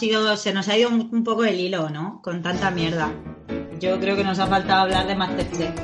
sido, se nos ha ido un poco el hilo, ¿no? Con tanta mierda. Yo creo que nos ha faltado hablar de Masterchef.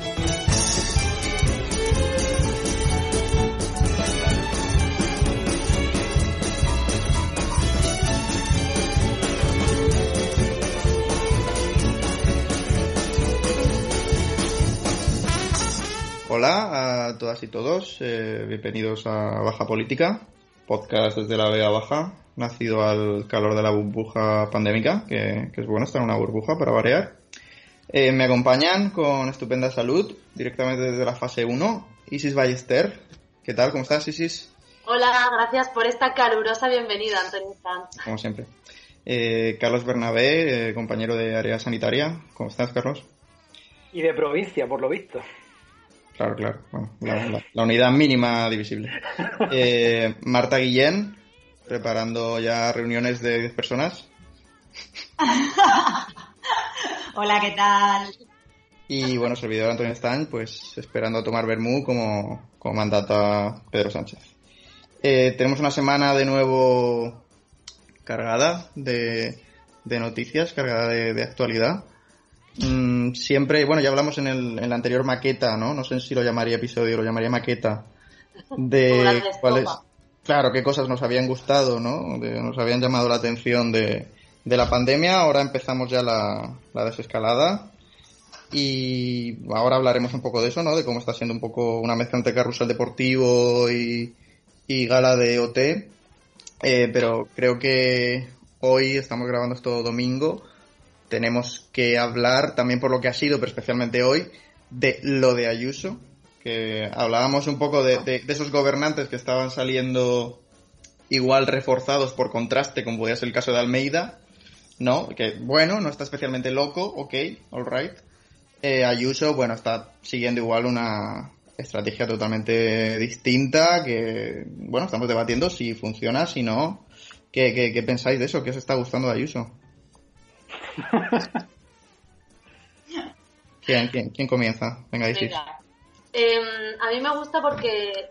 Hola a todas y todos, eh, bienvenidos a Baja Política, podcast desde la Vega Baja, nacido al calor de la burbuja pandémica, que, es bueno estar en una burbuja para variar. Eh, me acompañan con estupenda salud, directamente desde la fase 1, Isis Ballester. ¿Qué tal? ¿Cómo estás, Isis? Hola, gracias por esta calurosa bienvenida, Antonio Sanz. Como siempre. Eh, Carlos Bernabé, compañero de área sanitaria. ¿Cómo estás, Carlos? Y de provincia, por lo visto. Claro, claro. la, unidad mínima divisible. Eh, Marta Guillén, preparando ya reuniones de 10 personas. Hola, ¿qué tal? Y bueno, servidor Antonio Stein, pues esperando a tomar Bermú como, como mandata Pedro Sánchez. Eh, tenemos una semana de nuevo cargada de, noticias, cargada de actualidad. Mm, siempre, bueno, ya hablamos en, el, en la anterior maqueta, ¿no? No sé si lo llamaría episodio, lo llamaría maqueta. De cuáles, claro, qué cosas nos habían gustado, ¿no? nos habían llamado la atención de, de la pandemia. Ahora empezamos ya la, la desescalada. Y ahora hablaremos un poco de eso, ¿no? De cómo está siendo un poco una mezcla entre carrusel deportivo y, y gala de OT. Eh, pero creo que hoy estamos grabando esto domingo tenemos que hablar también por lo que ha sido, pero especialmente hoy, de lo de Ayuso, que hablábamos un poco de, esos gobernantes que estaban saliendo igual reforzados por contraste, como podía ser el caso de Almeida, ¿no? Que bueno, no está especialmente loco, ok, alright. Eh, Ayuso, bueno, está siguiendo igual una estrategia totalmente distinta, que, bueno, estamos debatiendo si funciona, si no. ¿Qué, qué, qué pensáis de eso? ¿Qué os está gustando de Ayuso? ¿Quién, quién, comienza? Venga, em, a mí me gusta porque,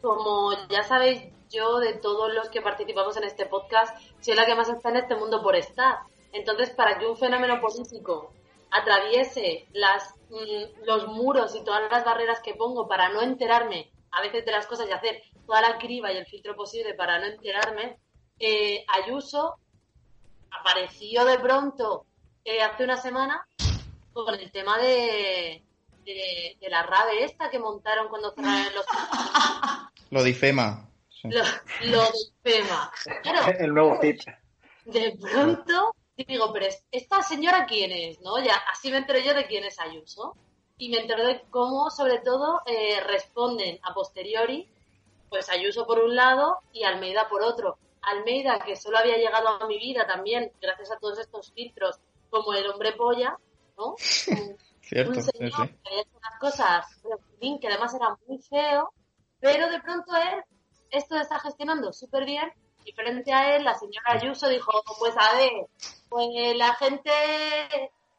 como ya sabéis, yo de todos los que participamos en este podcast, soy la que más está en este mundo por estar. Entonces, para que un fenómeno político atraviese las, mm, los muros y todas las barreras que pongo para no enterarme a veces de las cosas y hacer toda la criba y el filtro posible para no enterarme, eh, Ayuso apareció de pronto eh, hace una semana con el tema de, de, la rave esta que montaron cuando cerraron los... Lo difema. Lo, lo difema. el nuevo hit. De pronto digo, pero ¿esta señora quién es? ¿No? Ya, así me entero yo de quién es Ayuso. Y me entero de cómo, sobre todo, eh, responden a posteriori, pues Ayuso por un lado y Almeida por otro. Almeida, que solo había llegado a mi vida también gracias a todos estos filtros, como el hombre polla, ¿no? Cierto, un señor que había hecho unas cosas, que además era muy feo, pero de pronto él esto está gestionando súper bien y frente a él la señora Ayuso dijo, pues a ver, pues la gente,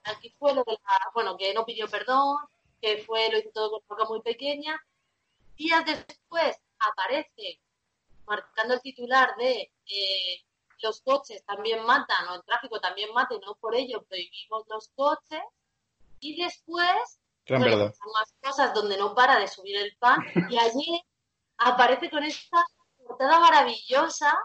aquí fue lo de la, bueno, que no pidió perdón, que fue, lo hizo todo con boca muy pequeña. Días después aparece marcando el titular de eh, los coches también matan o el tráfico también mata y no por ello prohibimos los coches. Y después, bueno, más cosas donde no para de subir el pan y allí aparece con esta portada maravillosa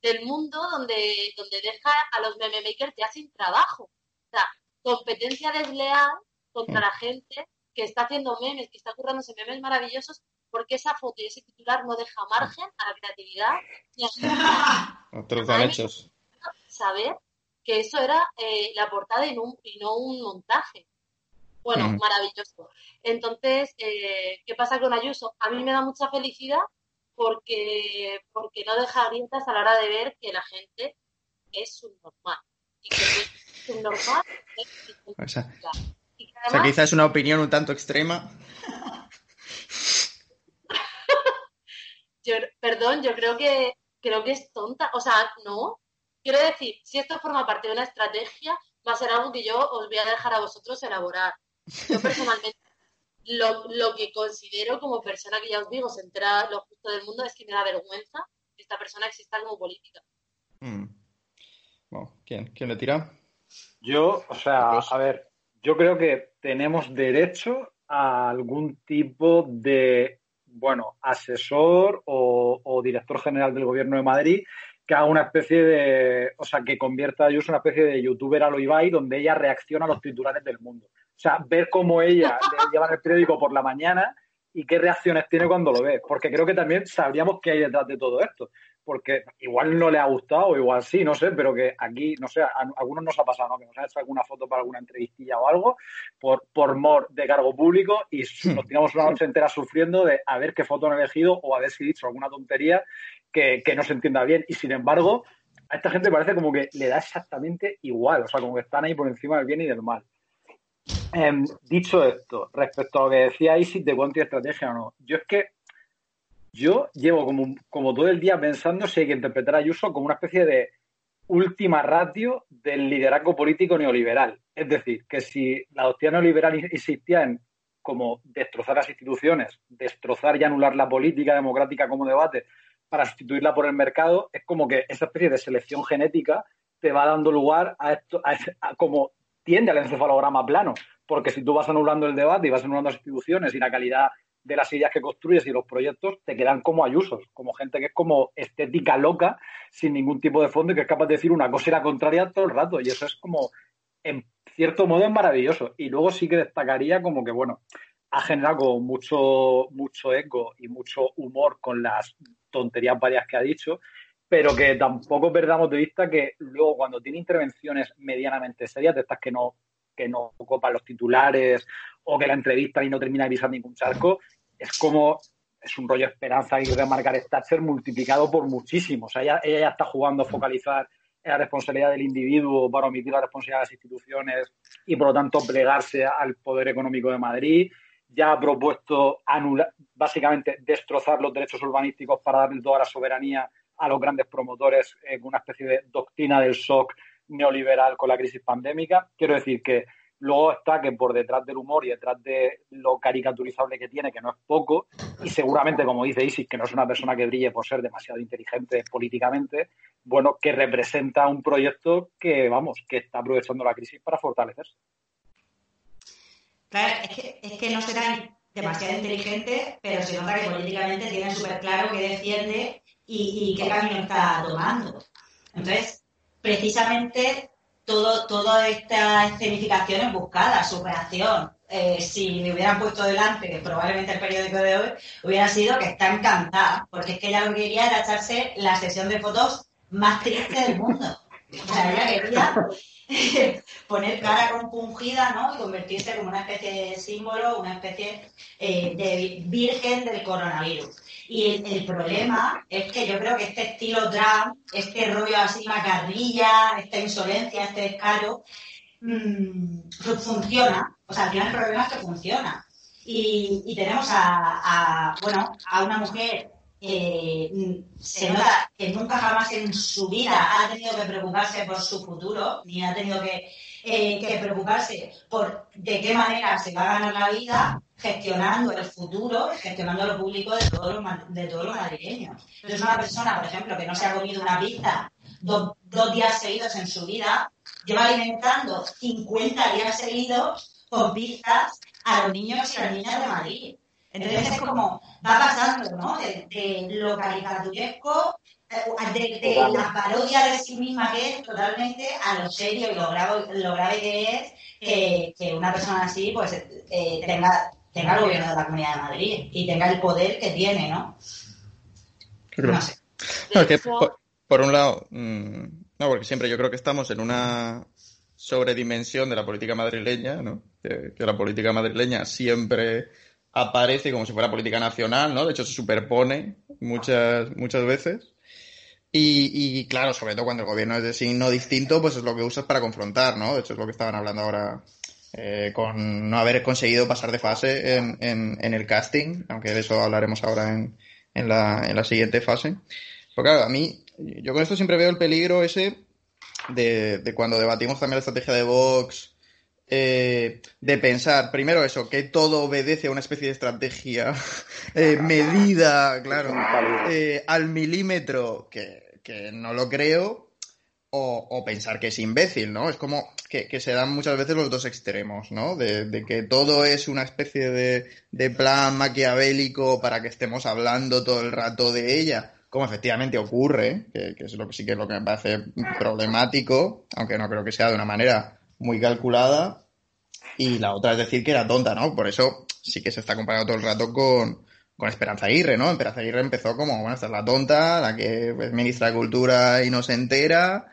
del mundo donde, donde deja a los meme makers ya sin trabajo. O sea, competencia desleal contra la gente que está haciendo memes, que está currándose memes maravillosos porque esa foto y ese titular no deja margen a la creatividad ni a Otros han hechos. Saber que eso era eh, la portada y no, un, y no un montaje. Bueno, mm. maravilloso. Entonces, eh, ¿qué pasa con Ayuso? A mí me da mucha felicidad porque, porque no deja grietas a la hora de ver que la gente es subnormal. Y que es subnormal es o sea, o sea, quizás es una opinión un tanto extrema. yo, perdón, yo creo que creo que es tonta. O sea, no. Quiero decir, si esto forma parte de una estrategia, va a ser algo que yo os voy a dejar a vosotros elaborar. Yo personalmente lo, lo que considero como persona que ya os digo, se entera lo justo del mundo, es que me da vergüenza que esta persona exista como política. Mm. Bueno, ¿quién? ¿Quién le tira? Yo, o sea, a ver, yo creo que tenemos derecho a algún tipo de, bueno, asesor o, o director general del gobierno de Madrid que haga una especie de, o sea, que convierta a Ayuso en una especie de youtuber a lo Ibai donde ella reacciona a los titulares del mundo. O sea, ver cómo ella le lleva el periódico por la mañana y qué reacciones tiene cuando lo ve. Porque creo que también sabríamos qué hay detrás de todo esto. Porque igual no le ha gustado, o igual sí, no sé, pero que aquí, no sé, a, a algunos nos ha pasado, ¿no? Que nos han hecho alguna foto para alguna entrevistilla o algo, por, por mor de cargo público, y su- nos tiramos una noche entera sufriendo de a ver qué foto han elegido o a ver si he dicho alguna tontería que, que no se entienda bien. Y sin embargo, a esta gente parece como que le da exactamente igual, o sea, como que están ahí por encima del bien y del mal. Em, dicho esto, respecto a lo que decía Isis de cuánto estrategia o no, yo es que yo llevo como, como todo el día pensando si hay que interpretar a Ayuso como una especie de última ratio del liderazgo político neoliberal. Es decir, que si la doctrina neoliberal insistía en como destrozar las instituciones, destrozar y anular la política democrática como debate para sustituirla por el mercado, es como que esa especie de selección genética te va dando lugar a esto, a como tiende al encefalograma plano, porque si tú vas anulando el debate y vas anulando las instituciones y la calidad de las ideas que construyes y los proyectos te quedan como ayusos, como gente que es como estética loca, sin ningún tipo de fondo y que es capaz de decir una cosa y la contraria todo el rato. Y eso es como, en cierto modo, es maravilloso. Y luego sí que destacaría como que, bueno, ha generado como mucho, mucho eco y mucho humor con las tonterías varias que ha dicho, pero que tampoco perdamos de vista que luego cuando tiene intervenciones medianamente serias, de estas que no, que no copan los titulares o que la entrevistan y no termina de pisar ningún charco, es como es un rollo esperanza y de Margaret Thatcher multiplicado por muchísimo. O sea, ella, ella ya está jugando a focalizar en la responsabilidad del individuo para omitir la responsabilidad de las instituciones y por lo tanto plegarse al poder económico de Madrid. Ya ha propuesto anular, básicamente destrozar los derechos urbanísticos para darle toda la soberanía a los grandes promotores en una especie de doctrina del shock neoliberal con la crisis pandémica. Quiero decir que luego está que por detrás del humor y detrás de lo caricaturizable que tiene, que no es poco, y seguramente, como dice Isis, que no es una persona que brille por ser demasiado inteligente políticamente, bueno, que representa un proyecto que, vamos, que está aprovechando la crisis para fortalecerse. Claro, es que, es que no será demasiado inteligente, pero se nota que políticamente tiene súper claro qué defiende y, qué camino está tomando. Entonces, precisamente todo, toda esta escenificación es buscada, su reacción. Eh, si le hubieran puesto delante, que probablemente el periódico de hoy, hubiera sido que está encantada, porque es que ella lo que quería era echarse la sesión de fotos más triste del mundo. O sea, ella quería poner cara compungida, ¿no? Y convertirse como una especie de símbolo, una especie eh, de virgen del coronavirus. Y el, problema es que yo creo que este estilo Trump, este rollo así macarrilla, esta insolencia, este descaro, mmm, funciona. O sea, el problema es que funciona. Y, y tenemos a, bueno, a una mujer eh, se nota que nunca jamás en su vida ha tenido que preocuparse por su futuro, ni ha tenido que, eh, que preocuparse por de qué manera se va a ganar la vida gestionando el futuro, gestionando lo público de todos los, de todos los madrileños. Entonces, una persona, por ejemplo, que no se ha comido una pizza do, dos días seguidos en su vida, lleva alimentando 50 días seguidos con pizzas a los niños y las niñas de Madrid. Entonces es como, va pasando, ¿no? De, de lo caricaturesco, de, de, la parodia de sí misma que es totalmente a lo serio y lo grave, lo grave que es que, que una persona así pues eh, tenga, tenga el gobierno de la Comunidad de Madrid y tenga el poder que tiene, ¿no? No sé. No, es que por, por, un lado, mmm, no, porque siempre yo creo que estamos en una sobredimensión de la política madrileña, ¿no? Que, que la política madrileña siempre aparece como si fuera política nacional, ¿no? De hecho, se superpone muchas, muchas veces. Y, y, claro, sobre todo cuando el gobierno es de signo distinto, pues es lo que usas para confrontar, ¿no? De hecho, es lo que estaban hablando ahora eh, con no haber conseguido pasar de fase en, en, en, el casting, aunque de eso hablaremos ahora en, en, la, en la siguiente fase. Porque claro, a mí, yo con esto siempre veo el peligro ese de, de cuando debatimos también la estrategia de Vox, eh, de pensar, primero eso, que todo obedece a una especie de estrategia eh, medida, claro, eh, al milímetro, que, que, no lo creo, o, pensar que es imbécil, ¿no? Es como que, se dan muchas veces los dos extremos, ¿no? De, que todo es una especie de, plan maquiavélico para que estemos hablando todo el rato de ella, como efectivamente ocurre, que, es lo que sí que es lo que me parece problemático, aunque no creo que sea de una manera muy calculada. Y la otra es decir que era tonta, ¿no? Por eso sí que se está comparando todo el rato con, con Esperanza Aguirre, ¿no? Esperanza Aguirre empezó como, bueno, esta es la tonta, la que es ministra de Cultura y no se entera,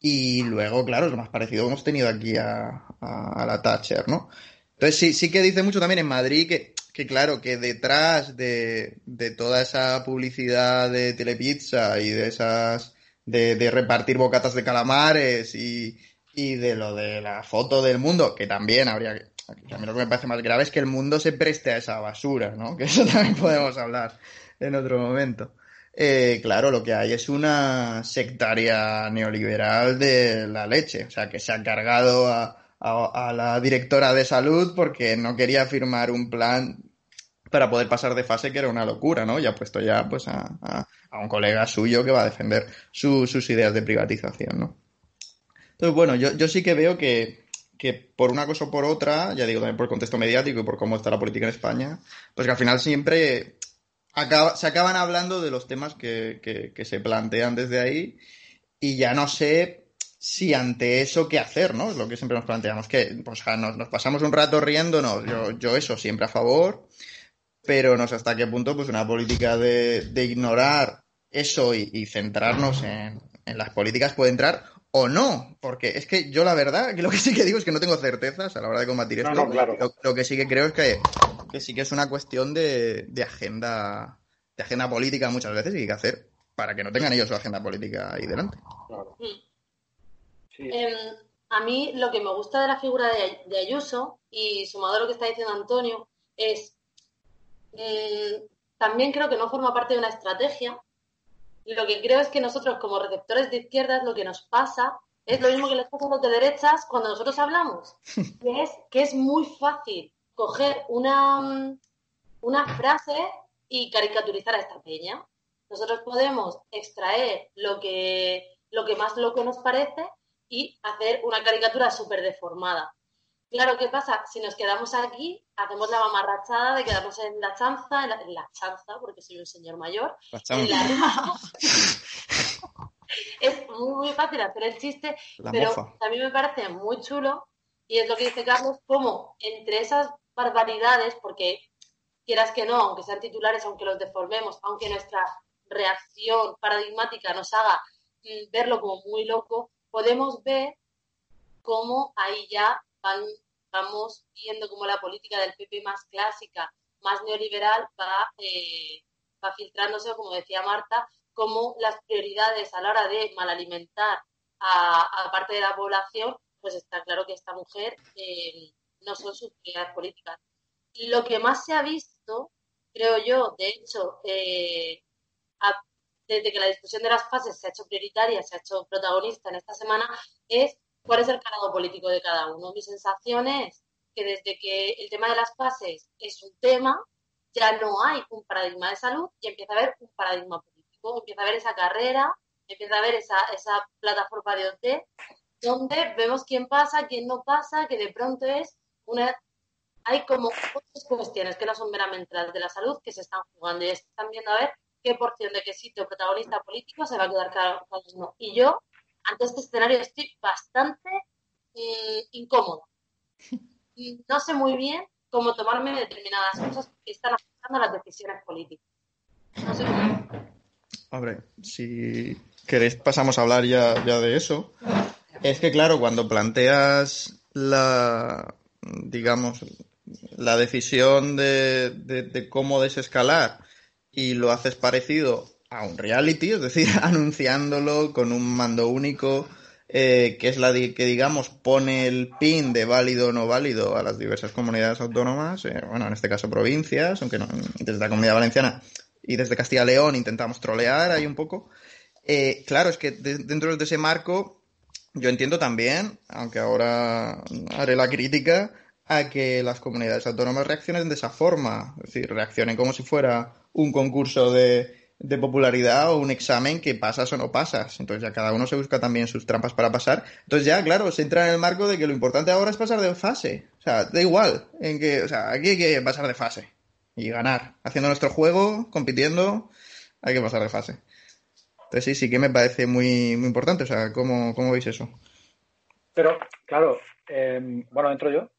y luego, claro, es lo más parecido que hemos tenido aquí a, la Thatcher, ¿no? Entonces sí, sí que dice mucho también en Madrid que, que claro, que detrás de, toda esa publicidad de Telepizza y de esas, de, repartir bocatas de calamares y, y de lo de la foto del mundo, que también habría que, a mí lo que me parece más grave es que el mundo se preste a esa basura, ¿no? Que eso también podemos hablar en otro momento. Eh, claro, lo que hay es una sectaria neoliberal de la leche, o sea, que se ha cargado a, la directora de salud porque no quería firmar un plan para poder pasar de fase, que era una locura, ¿no? Y ha puesto ya pues a, un colega suyo que va a defender sus ideas de privatización, ¿no? Entonces, bueno, yo, yo sí que veo que, que por una cosa o por otra, ya digo también por el contexto mediático y por cómo está la política en España, pues que al final siempre se acaban hablando de los temas que, se plantean desde ahí y ya no sé si ante eso qué hacer, ¿no? Es lo que siempre nos planteamos, que pues, nos, pasamos un rato riéndonos, yo, yo eso siempre a favor, pero no sé hasta qué punto pues una política de, ignorar eso y, centrarnos en, en, las políticas puede entrar o no, porque es que yo la verdad, que lo que sí que digo es que no tengo certezas a la hora de combatir esto. lo, que sí que creo es que, sí que es una cuestión de, agenda de agenda política muchas veces y hay que hacer para que no tengan ellos su agenda política ahí delante. Em, a mí lo que me gusta de la figura de, Ayuso y sumado a lo que está diciendo Antonio es mm, también creo que no forma parte de una estrategia lo que creo es que nosotros como receptores de izquierdas lo que nos pasa es lo mismo que les pasa a los de derechas cuando nosotros hablamos, que es que es muy fácil coger una, una frase y caricaturizar a esta peña. Nosotros podemos extraer lo que, lo que más loco nos parece y hacer una caricatura súper deformada. Claro, ¿qué pasa? Si nos quedamos aquí, hacemos la mamarrachada de quedarnos en la chanza, en la, chanza, porque soy un señor mayor. es muy, fácil hacer el chiste, pero también me parece muy chulo, y es lo que dice Carlos, como entre esas barbaridades, porque quieras que no, aunque sean titulares, aunque los deformemos, aunque nuestra reacción paradigmática nos haga mm, verlo como muy loco, podemos ver cómo ahí ya vamos viendo como la política del PP más clásica, más neoliberal, va, eh, va filtrándose, como decía Marta, como las prioridades a la hora de malalimentar a, a parte de la población, pues está claro que esta mujer eh, no son sus prioridades políticas. Lo que más se ha visto, creo yo, de hecho, eh, desde que la discusión de las fases se ha hecho prioritaria, se ha hecho protagonista en esta semana, es cuál es el calado político de cada uno. Mi sensación es que desde que el tema de las fases es un tema, ya no hay un paradigma de salud y empieza a haber un paradigma político, empieza a haber esa carrera, empieza a haber esa, esa plataforma de OT, donde vemos quién pasa, quién no pasa, que de pronto es una... Hay como otras cuestiones que no son meramente las de la salud que se están jugando y están viendo a ver qué porción de qué sitio protagonista político se va a quedar cada uno. Y yo ante este escenario estoy bastante eh, incómoda. No sé muy bien cómo tomarme determinadas cosas que están afectando a las decisiones políticas. No sé cómo. Hombre, si queréis pasamos a hablar ya, de eso. Es que claro, cuando planteas la, digamos, la decisión de, de cómo desescalar y lo haces parecido a un reality, es decir, anunciándolo con un mando único, eh, que es la que, digamos, pone el pin de válido o no válido a las diversas comunidades autónomas, eh, bueno, en este caso provincias, aunque no, desde la comunidad valenciana y desde Castilla y León intentamos trolear ahí un poco. Eh, claro, es que dentro de ese marco yo entiendo también, aunque ahora haré la crítica, a que las comunidades autónomas reaccionen de esa forma, es decir, reaccionen como si fuera un concurso de de popularidad o un examen que pasas o no pasas. Entonces ya cada uno se busca también sus trampas para pasar. Entonces ya, claro, se entra en el marco de que lo importante ahora es pasar de fase. O sea, da igual, en que, o sea, aquí hay que pasar de fase y ganar. Haciendo nuestro juego, compitiendo, hay que pasar de fase. Entonces sí, sí que me parece muy, muy importante. O sea, ¿cómo, cómo veis eso? Pero, claro, eh, bueno, entro yo.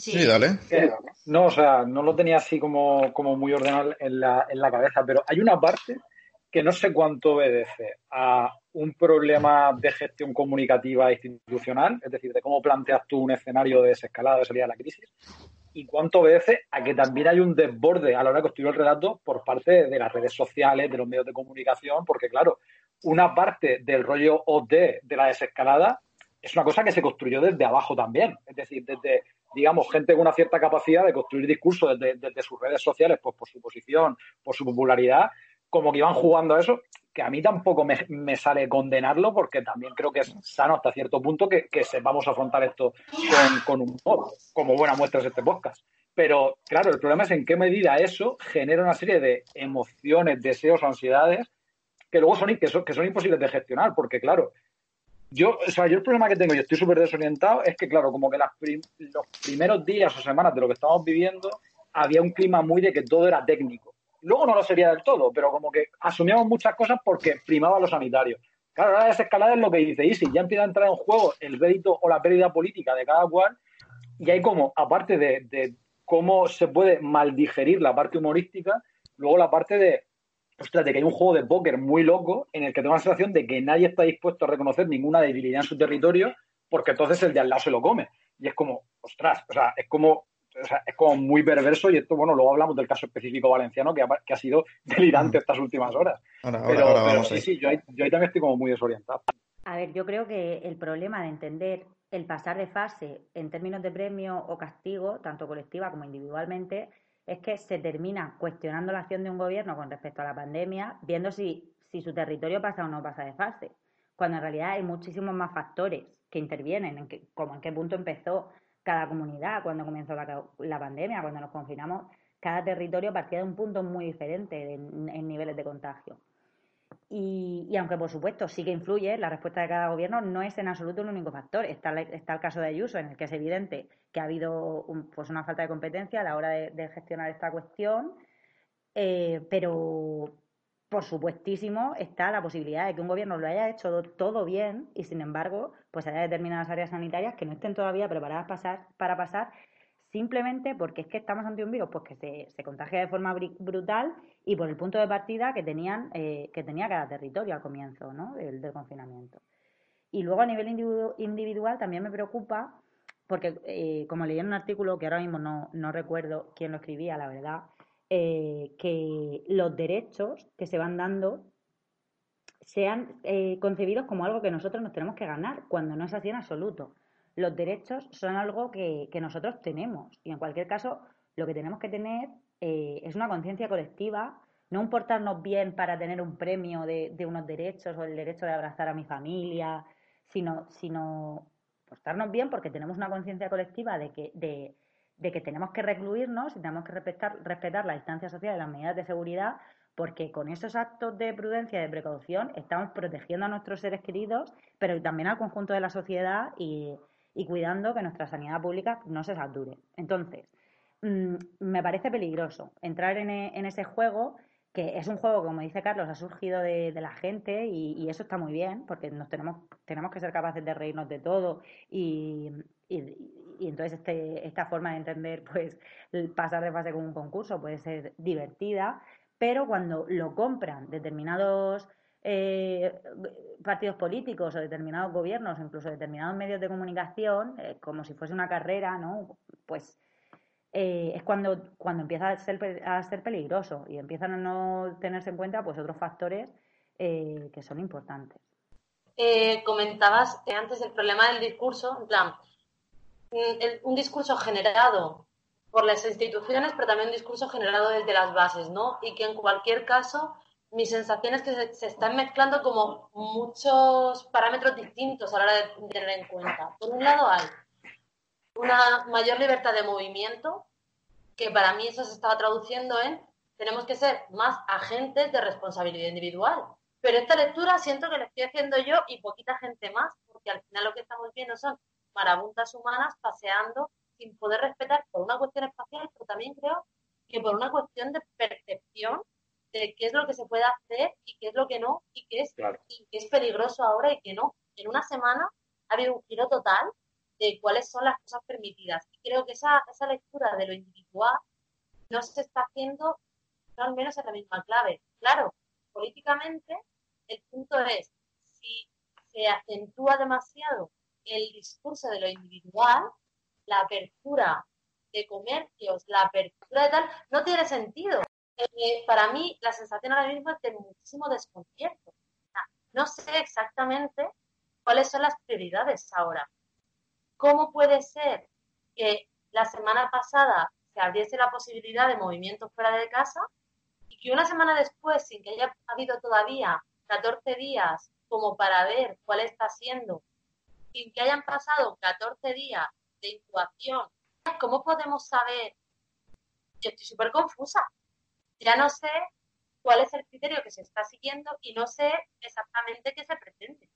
Sí, dale. Eh, no, o sea, no lo tenía así como, como muy ordenado en la, en la cabeza, pero hay una parte que no sé cuánto obedece a un problema de gestión comunicativa institucional, es decir, de cómo planteas tú un escenario de desescalada de salida de la crisis, y cuánto obedece a que también hay un desborde a la hora de construir el relato por parte de las redes sociales, de los medios de comunicación, porque claro, una parte del rollo OD de la desescalada es una cosa que se construyó desde abajo también, es decir, desde digamos, gente con una cierta capacidad de construir discursos desde, sus redes sociales, pues por su posición, por su popularidad, como que iban jugando a eso, que a mí tampoco me, sale condenarlo, porque también creo que es sano hasta cierto punto que, que sepamos afrontar esto con, un humor, como buena muestra es este podcast. Pero claro, el problema es en qué medida eso genera una serie de emociones, deseos, ansiedades que luego son, son, que son imposibles de gestionar, porque claro, yo, o sea, yo el problema que tengo, y estoy súper desorientado, es que, claro, como que los primeros días o semanas de lo que estamos viviendo, había un clima muy de que todo era técnico. Luego no lo sería del todo, pero como que asumíamos muchas cosas porque primaba lo sanitario. Claro, ahora esa escalada es lo que dice Isi, ya empieza a entrar en juego el rédito o la pérdida política de cada cual, y hay como, aparte de, de cómo se puede maldigerir la parte humorística, luego la parte de ostras, de que hay un juego de póker muy loco en el que tengo la sensación de que nadie está dispuesto a reconocer ninguna debilidad en su territorio porque entonces el de al lado se lo come. Y es como, ostras, o sea, es como, o sea, es como muy perverso y esto, bueno, luego hablamos del caso específico valenciano que ha, que ha sido delirante estas últimas horas. pero, sí, sí, yo ahí, yo ahí también estoy como muy desorientado. A ver, yo creo que el problema de entender el pasar de fase en términos de premio o castigo, tanto colectiva como individualmente, es que se termina cuestionando la acción de un gobierno con respecto a la pandemia, viendo si, si su territorio pasa o no pasa de fase, cuando en realidad hay muchísimos más factores que intervienen, en como en qué punto empezó cada comunidad, cuando comenzó la, pandemia, cuando nos confinamos, cada territorio partía de un punto muy diferente en niveles de contagio. Y, aunque, por supuesto, sí que influye la respuesta de cada gobierno, no es en absoluto el único factor. Está, está el caso de Ayuso, en el que es evidente que ha habido pues una falta de competencia a la hora de, gestionar esta cuestión, eh, pero por supuestísimo está la posibilidad de que un gobierno lo haya hecho todo bien y, sin embargo, pues haya determinadas áreas sanitarias que no estén todavía preparadas para pasar simplemente porque es que estamos ante un virus pues que se, se contagia de forma brutal y por el punto de partida que tenían eh, que tenía cada territorio al comienzo ¿no? del, confinamiento. Y luego a nivel individual también me preocupa porque eh, como leí en un artículo que ahora mismo no, no recuerdo quién lo escribía, la verdad, eh, que los derechos que se van dando sean concebidos como algo que nosotros nos tenemos que ganar, cuando no es así en absoluto los derechos son algo que, nosotros tenemos. Y en cualquier caso lo que tenemos que tener eh, es una conciencia colectiva, no un portarnos bien para tener un premio de, unos derechos o el derecho de abrazar a mi familia, sino, sino portarnos bien porque tenemos una conciencia colectiva de que, de, que tenemos que recluirnos y tenemos que respetar, respetar la distancia social y las medidas de seguridad porque con esos actos de prudencia y de precaución estamos protegiendo a nuestros seres queridos, pero también al conjunto de la sociedad y, y cuidando que nuestra sanidad pública no se sature. Entonces, mm, me parece peligroso entrar en, e, en, ese juego, que es un juego, como dice Carlos, ha surgido de, la gente y, eso está muy bien, porque nos tenemos, tenemos que ser capaces de reírnos de todo y, y, entonces este, esta forma de entender, pues, pasar de fase con un concurso puede ser divertida, pero cuando lo compran determinados eh, partidos políticos o determinados gobiernos, incluso determinados medios de comunicación, eh, como si fuese una carrera, ¿no? Pues eh, es cuando, cuando empieza a ser, a ser peligroso y empiezan a no tenerse en cuenta pues otros factores que son importantes. comentabas antes el problema del discurso, en plan, mm, un discurso generado por las instituciones, pero también un discurso generado desde las bases, ¿no? Y que en cualquier caso mi sensación es que se, están mezclando como muchos parámetros distintos a la hora de, tener en cuenta. Por un lado hay una mayor libertad de movimiento, que para mí eso se estaba traduciendo en tenemos que ser más agentes de responsabilidad individual. Pero esta lectura siento que la estoy haciendo yo y poquita gente más, porque al final lo que estamos viendo son marabuntas humanas paseando sin poder respetar por una cuestión espacial, pero también creo que por una cuestión de percepción de qué es lo que se puede hacer y qué es lo que no, y qué es, y qué es peligroso ahora y qué no. En una semana ha habido un giro total de cuáles son las cosas permitidas. Y creo que esa, esa lectura de lo individual no se está haciendo, no al menos en la misma clave. Claro, políticamente el punto es, si se acentúa demasiado el discurso de lo individual, la apertura de comercios, la apertura de tal, no tiene sentido. Eh, para mí, la sensación ahora mismo es de muchísimo desconcierto. no sé exactamente cuáles son las prioridades ahora. ¿Cómo puede ser que la semana pasada se abriese la posibilidad de movimientos fuera de casa y que una semana después, sin que haya habido todavía 14 días como para ver cuál está siendo, sin que hayan pasado 14 días de incubación, ¿cómo podemos saber? Yo estoy súper confusa. Ya no sé cuál es el criterio que se está siguiendo y no sé exactamente qué se pretende.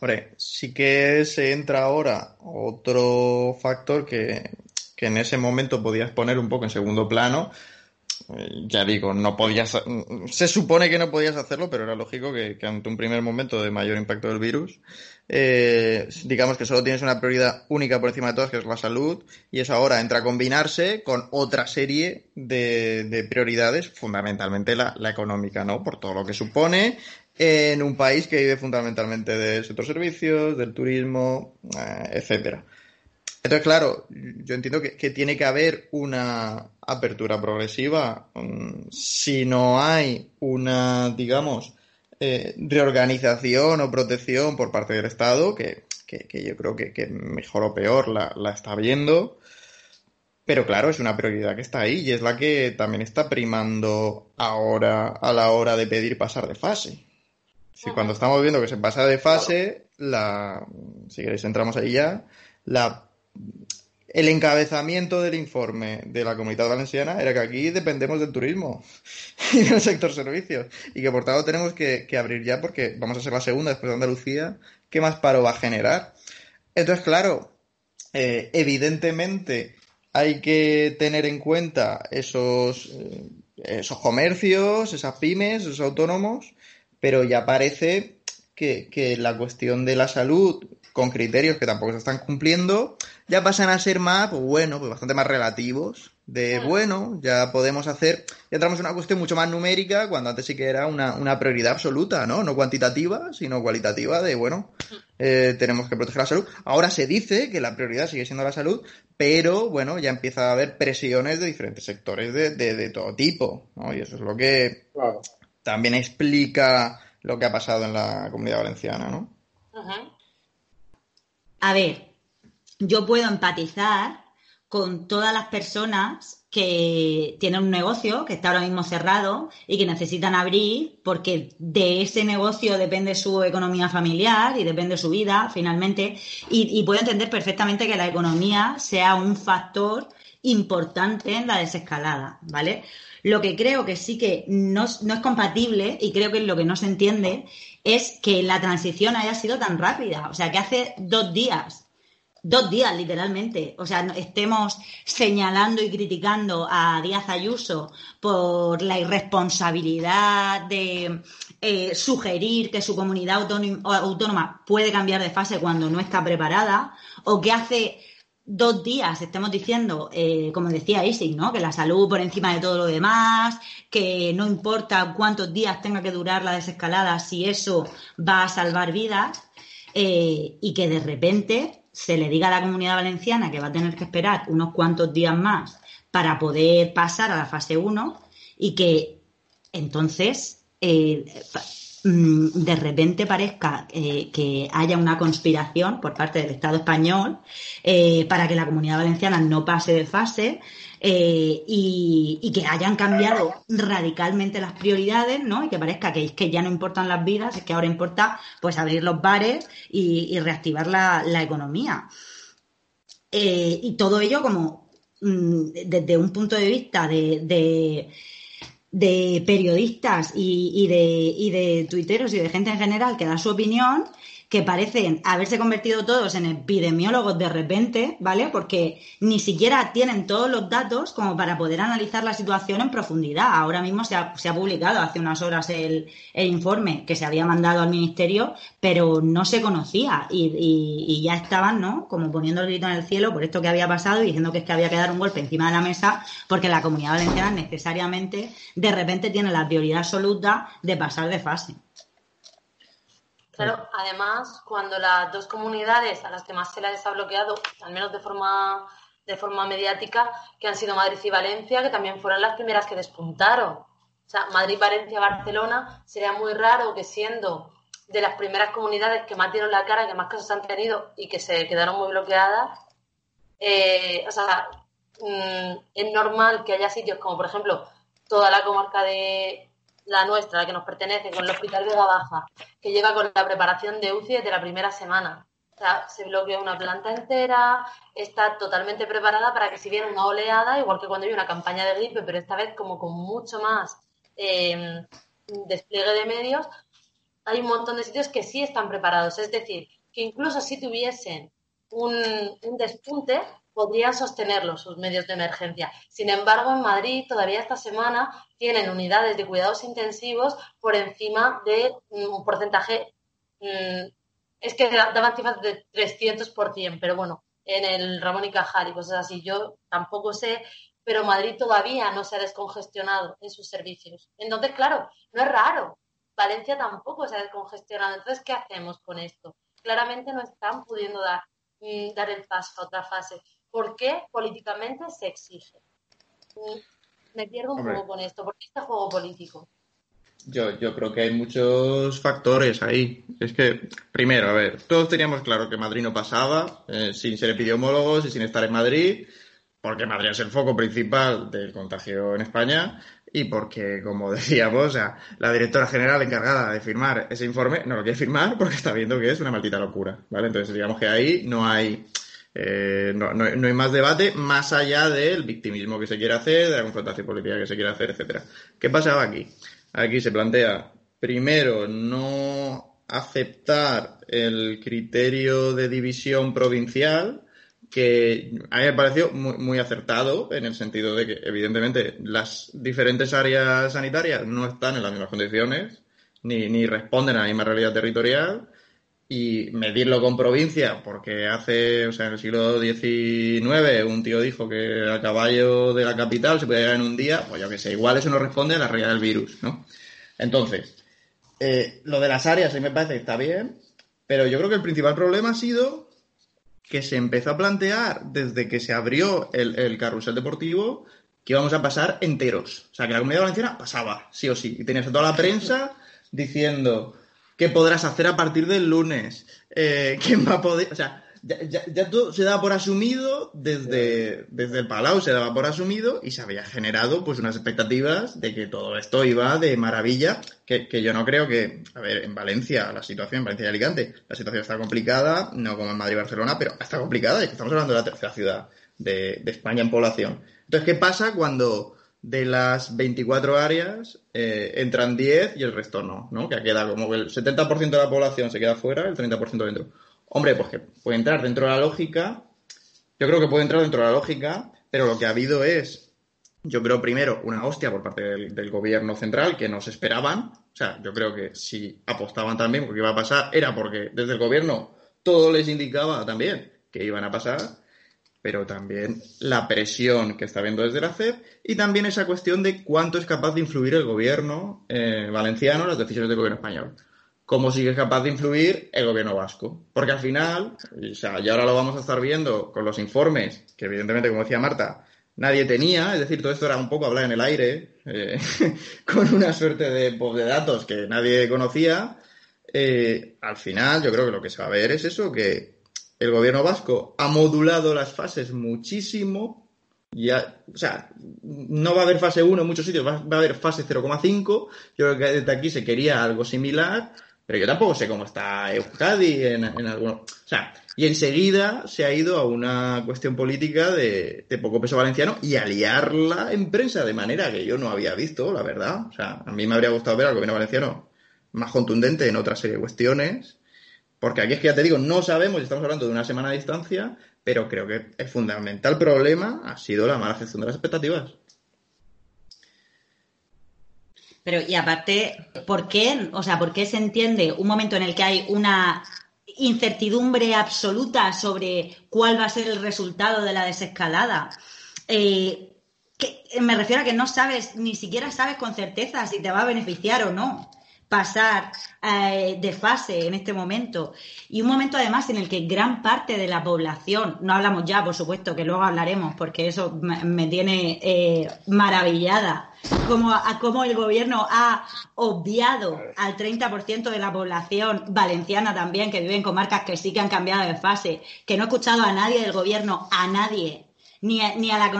Hombre, sí que se entra ahora otro factor que, que en ese momento podías poner un poco en segundo plano, ya digo, no podías, se supone que no podías hacerlo, pero era lógico que, ante un primer momento de mayor impacto del virus, eh, digamos que solo tienes una prioridad única por encima de todas, que es la salud, y eso ahora entra a combinarse con otra serie de, prioridades, fundamentalmente la, económica, ¿no? Por todo lo que supone en un país que vive fundamentalmente del sector servicios, del turismo, eh, etcétera. Entonces, claro, yo entiendo que, tiene que haber una apertura progresiva. Mm, si no hay una, digamos, eh, reorganización o protección por parte del Estado, que, yo creo que, mejor o peor la, está viendo, pero claro, es una prioridad que está ahí y es la que también está primando ahora a la hora de pedir pasar de fase. Si cuando estamos viendo que se pasa de fase, la, si queréis entramos ahí ya, la el encabezamiento del informe de la Comunidad Valenciana era que aquí dependemos del turismo y del sector servicios y que por tanto tenemos que, abrir ya porque vamos a ser la segunda después de Andalucía. ¿Qué más paro va a generar? Entonces, claro, eh, evidentemente hay que tener en cuenta esos, eh, esos comercios, esas pymes, esos autónomos, pero ya parece que, que la cuestión de la salud con criterios que tampoco se están cumpliendo, ya pasan a ser más, pues bueno, pues bastante más relativos. De bueno, ya podemos hacer, ya entramos en una cuestión mucho más numérica, cuando antes sí que era una, prioridad absoluta, ¿no? No cuantitativa, sino cualitativa, de bueno, eh, tenemos que proteger la salud. Ahora se dice que la prioridad sigue siendo la salud, pero bueno, ya empieza a haber presiones de diferentes sectores de, de, todo tipo, ¿no? Y eso es lo que también explica lo que ha pasado en la comunidad valenciana, ¿no? A ver, yo puedo empatizar con todas las personas que tienen un negocio que está ahora mismo cerrado y que necesitan abrir porque de ese negocio depende su economía familiar y depende su vida finalmente. Y, puedo entender perfectamente que la economía sea un factor importante en la desescalada, ¿vale? Lo que creo que sí que no, no, es compatible y creo que es lo que no se entiende es que la transición haya sido tan rápida. O sea, que hace dos días dos días literalmente. O sea, estemos señalando y criticando a Díaz Ayuso por la irresponsabilidad de eh, sugerir que su comunidad autónoma puede cambiar de fase cuando no está preparada, o que hace dos días estemos diciendo, eh, como decía Isis, ¿no? que la salud por encima de todo lo demás, que no importa cuántos días tenga que durar la desescalada, si eso va a salvar vidas, eh, y que de repente se le diga a la comunidad valenciana que va a tener que esperar unos cuantos días más para poder pasar a la fase 1 y que entonces eh, de repente parezca eh, que haya una conspiración por parte del Estado español eh, para que la comunidad valenciana no pase de fase eh, y, que hayan cambiado radicalmente las prioridades, ¿no? Y que parezca que que ya no importan las vidas, es que ahora importa pues abrir los bares y, reactivar la, economía. Y todo ello como mm, desde un punto de vista de periodistas y, y, de, y de tuiteros y de gente en general que da su opinión que parecen haberse convertido todos en epidemiólogos de repente, ¿vale? Porque ni siquiera tienen todos los datos como para poder analizar la situación en profundidad. Ahora mismo se ha, publicado hace unas horas el, el, informe que se había mandado al ministerio, pero no se conocía y, y, y, ya estaban, ¿no? Como poniendo el grito en el cielo por esto que había pasado y diciendo que es que había que dar un golpe encima de la mesa porque la comunidad valenciana necesariamente de repente tiene la prioridad absoluta de pasar de fase. Claro, además, cuando las dos comunidades a las que más se les ha bloqueado, al menos de forma, de forma mediática, que han sido Madrid y Valencia, que también fueron las primeras que despuntaron. O sea, Madrid, Valencia, Barcelona, sería muy raro que siendo de las primeras comunidades que más dieron la cara, que más casos han tenido y que se quedaron muy bloqueadas, eh, o sea, mmm, es normal que haya sitios como, por ejemplo, toda la comarca de, la nuestra, la que nos pertenece, con el Hospital de la Baja, que llega con la preparación de UCI desde la primera semana. O sea, se bloquea una planta entera, está totalmente preparada para que si viene una oleada, igual que cuando hay una campaña de gripe, pero esta vez como con mucho más eh, despliegue de medios, hay un montón de sitios que sí están preparados. Es decir, que incluso si tuviesen un, un despunte, podrían sostenerlo sus medios de emergencia. Sin embargo, en Madrid todavía esta semana tienen unidades de cuidados intensivos por encima de un porcentaje, mmm, es que daban cifras de 300%, pero bueno, en el Ramón y Cajal y cosas así. Yo tampoco sé, pero Madrid todavía no se ha descongestionado en sus servicios. Entonces, claro, no es raro. Valencia tampoco se ha descongestionado. Entonces, ¿qué hacemos con esto? Claramente no están pudiendo dar, mmm, dar el paso a otra fase por qué políticamente se exige. Me pierdo un Hombre. poco con esto, porque este juego político. Yo, yo creo que hay muchos factores ahí. Es que, primero, a ver, todos teníamos claro que Madrid no pasaba, eh, sin ser epidemiólogos y sin estar en Madrid, porque Madrid es el foco principal del contagio en España y porque, como decíamos, o sea, la directora general encargada de firmar ese informe no lo quiere firmar porque está viendo que es una maldita locura, ¿vale? Entonces, digamos que ahí no hay eh, no, no, no, hay más debate más allá del victimismo que se quiere hacer, de la confrontación política que se quiere hacer, etcétera. ¿Qué pasaba aquí? Aquí se plantea, primero, no aceptar el criterio de división provincial, que a mí me pareció muy, muy, acertado en el sentido de que, evidentemente, las diferentes áreas sanitarias no están en las mismas condiciones, ni, ni responden a la misma realidad territorial, y medirlo con provincia, porque hace, o sea, en el siglo XIX un tío dijo que a caballo de la capital se podía llegar en un día, pues yo que sé, igual eso no responde a la realidad del virus, ¿no? Entonces, eh, lo de las áreas a mí me parece que está bien, pero yo creo que el principal problema ha sido que se empezó a plantear desde que se abrió el, el carrusel deportivo que íbamos a pasar enteros. O sea, que la comunidad valenciana pasaba, sí o sí. Y tenías a toda la prensa diciendo qué podrás hacer a partir del lunes, eh, quién va a poder, o sea, ya, todo se daba por asumido desde, desde el Palau, se daba por asumido y se había generado pues unas expectativas de que todo esto iba de maravilla, que, que yo no creo que, a ver, en Valencia, la situación, en Valencia y Alicante, la situación está complicada, no como en Madrid y Barcelona, pero está complicada y estamos hablando de la tercera ciudad de, de España en población. Entonces, ¿qué pasa cuando de las 24 áreas eh, entran 10 y el resto no, ¿no? Que queda como que el 70% de la población se queda fuera, el 30% dentro. Hombre, pues que puede entrar dentro de la lógica, yo creo que puede entrar dentro de la lógica, pero lo que ha habido es, yo creo primero, una hostia por parte del, del gobierno central que no se esperaban. O sea, yo creo que si apostaban también porque iba a pasar, era porque desde el gobierno todo les indicaba también que iban a pasar pero también la presión que está viendo desde la CEP y también esa cuestión de cuánto es capaz de influir el gobierno eh, valenciano en las decisiones del gobierno español. Cómo sigue capaz de influir el gobierno vasco. Porque al final, o sea, y ahora lo vamos a estar viendo con los informes, que evidentemente, como decía Marta, nadie tenía, es decir, todo esto era un poco hablar en el aire, eh, con una suerte de, pues, de datos que nadie conocía. Eh, al final, yo creo que lo que se va a ver es eso, que el gobierno vasco ha modulado las fases muchísimo. Ya, o sea, no va a haber fase 1 en muchos sitios, va, a haber fase 0,5. Yo creo que desde aquí se quería algo similar, Pero yo tampoco sé cómo está Euskadi en, algunos. O sea, y enseguida se ha ido a una cuestión política de, poco peso valenciano y aliarla en prensa de manera que yo no había visto, la verdad. O sea, a mí me habría gustado ver al gobierno valenciano más contundente en otra serie de cuestiones. Porque aquí es que ya te digo, no sabemos, estamos hablando de una semana de distancia, pero creo que el fundamental problema ha sido la mala gestión de las expectativas. Pero, y aparte, ¿por qué? O sea, ¿por qué se entiende un momento en el que hay una incertidumbre absoluta sobre cuál va a ser el resultado de la desescalada? Eh, que, me refiero a que no sabes, ni siquiera sabes con certeza si te va a beneficiar o no pasar eh, de fase en este momento. Y un momento además en el que gran parte de la población, no hablamos ya por supuesto que luego hablaremos porque eso me, tiene eh, maravillada, como, a, como el gobierno ha obviado al 30% de la población valenciana también que vive en comarcas que sí que han cambiado de fase, que no he escuchado a nadie del gobierno, a nadie ni a, ni a, la,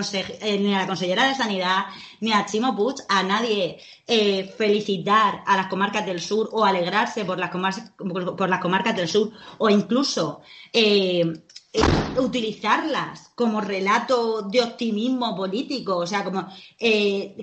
eh, ni a la consellera de Sanidad, ni a Chimo Puig, a nadie eh, felicitar a las comarcas del sur o alegrarse por las, comarcas, por las comarcas del sur o incluso eh, utilizarlas como relato de optimismo político, o sea, como,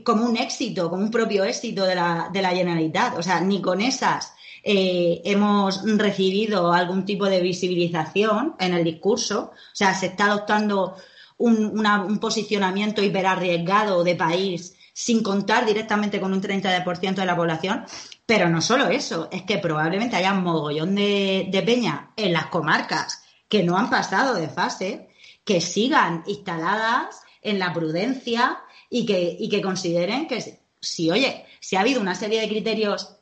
como un éxito, como un propio éxito de la, de la Generalitat. O sea, ni con esas hemos recibido algún tipo de visibilización en el discurso. O sea, se está adoptando un, un posicionamiento hiperarriesgado de país sin contar directamente con un 30% de la población. Pero no solo eso, es que probablemente haya un mogollón de, de peña en las comarcas que no han pasado de fase, que sigan instaladas en la prudencia y que, y que consideren que si, oye, si ha habido una serie de criterios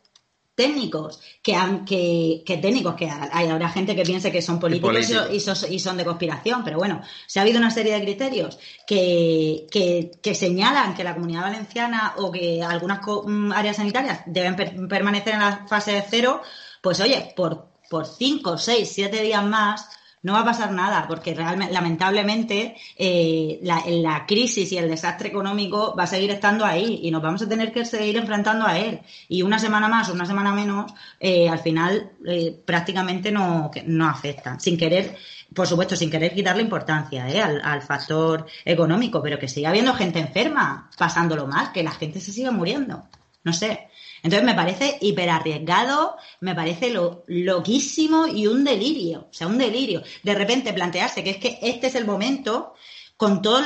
técnicos, que, han, que, que técnicos, que hay, habrá gente que piense que son políticos y, y, son de conspiración, pero bueno, se ha habido una serie de criterios que, que, señalan que la comunidad valenciana o que algunas mm, áreas sanitarias deben permanecer en la fase de cero, pues oye, por, por cinco, seis, siete días más, no va a pasar nada, porque realmente, lamentablemente, eh, la, crisis y el desastre económico va a seguir estando ahí y nos vamos a tener que seguir enfrentando a él. Y una semana más o una semana menos, eh, al final eh, prácticamente no, no afectan. Sin querer, por supuesto, sin querer quitarle importancia al, al, factor económico, pero que siga habiendo gente enferma, pasándolo mal, que la gente se siga muriendo. No sé. Entonces me parece hiperarriesgado, me parece lo, loquísimo y un delirio, o sea, un delirio. De repente plantearse que es que este es el momento, con, con, todas,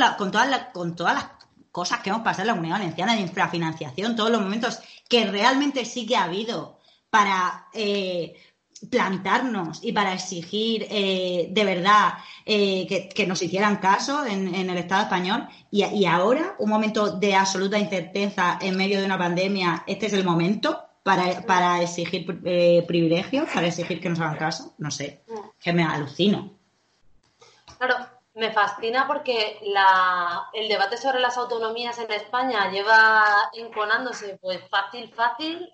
las, con todas las cosas que hemos pasado en la Comunidad Valenciana de infrafinanciación, todos los momentos que realmente sí que ha habido para eh, plantarnos y para exigir eh, de verdad eh, que, nos hicieran caso en, el Estado español. Y, ahora, un momento de absoluta incerteza en medio de una pandemia, este es el momento para, exigir eh, privilegios, para exigir que nos hagan caso, no sé, que me alucino. Claro, me fascina porque la, el debate sobre las autonomías en España lleva enconándose pues fácil, fácil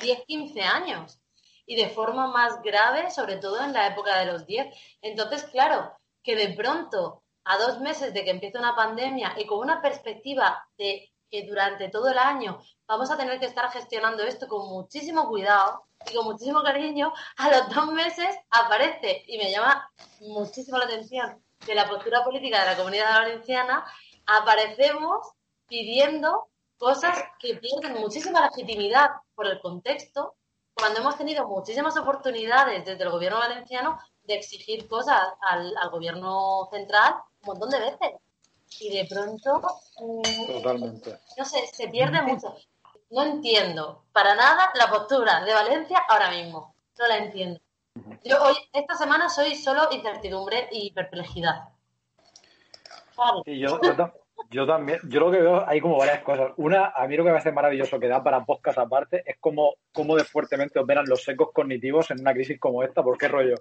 10, 15 años y de forma más grave, sobre todo en la época de los 10. Entonces, claro, que de pronto, a dos meses de que empiece una pandemia y con una perspectiva de que durante todo el año vamos a tener que estar gestionando esto con muchísimo cuidado y con muchísimo cariño, a los dos meses aparece y me llama muchísimo la atención de la postura política de la comunidad valenciana, aparecemos pidiendo cosas que pierden muchísima legitimidad por el contexto cuando hemos tenido muchísimas oportunidades desde el gobierno valenciano de exigir cosas al, gobierno central un montón de veces. Y de pronto, mm, Totalmente. no sé, se pierde mucho. No entiendo para nada la postura de Valencia ahora mismo. No la entiendo. Yo hoy, esta semana soy solo incertidumbre y perplejidad. Y yo, yo también, yo lo que veo hay como varias cosas. Una, a mí lo que me hace maravilloso que da para podcast aparte es como, cómo de fuertemente operan los secos cognitivos en una crisis como esta, porque rollo,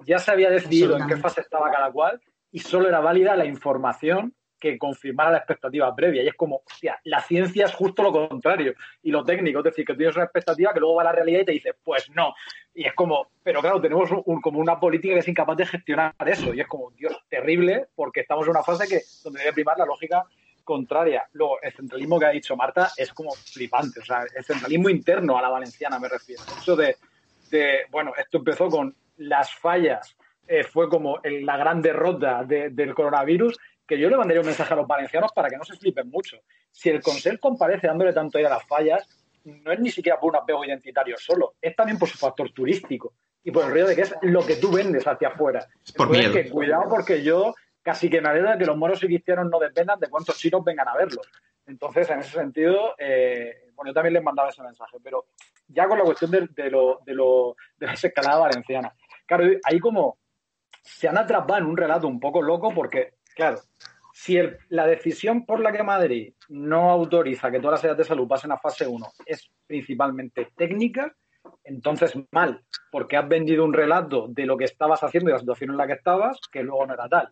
ya se había decidido en qué fase estaba cada cual y solo era válida la información que confirmara la expectativa previa. Y es como, hostia, la ciencia es justo lo contrario. Y lo técnico, es decir, que tienes una expectativa que luego va a la realidad y te dice, pues no. Y es como, pero claro, tenemos como una política que es incapaz de gestionar eso. Y es como, Dios, terrible, porque estamos en una fase que donde debe primar la lógica contraria. Luego, el centralismo que ha dicho Marta es como flipante. O sea, el centralismo interno a la valenciana me refiero. Eso de de, bueno, esto empezó con las fallas, eh, fue como la gran derrota del coronavirus, que yo le mandaría un mensaje a los valencianos para que no se flipen mucho. Si el Consejo comparece dándole tanto aire a las fallas, no es ni siquiera por un apego identitario solo, es también por su factor turístico y por el río de que es lo que tú vendes hacia afuera. Por miedo. Que cuidado porque yo casi que me alegra que los moros y cristianos no dependan de cuántos chinos vengan a verlos. Entonces, en ese sentido, eh, bueno, yo también les mandaba ese mensaje, pero ya con la cuestión de, de, lo, de, lo, de la escalada valenciana. Claro, ahí como se han atrapado en un relato un poco loco porque, claro, si la decisión por la que Madrid no autoriza que todas las áreas de salud pasen a fase 1 es principalmente técnica, entonces mal, porque has vendido un relato de lo que estabas haciendo y la situación en la que estabas, que luego no era tal.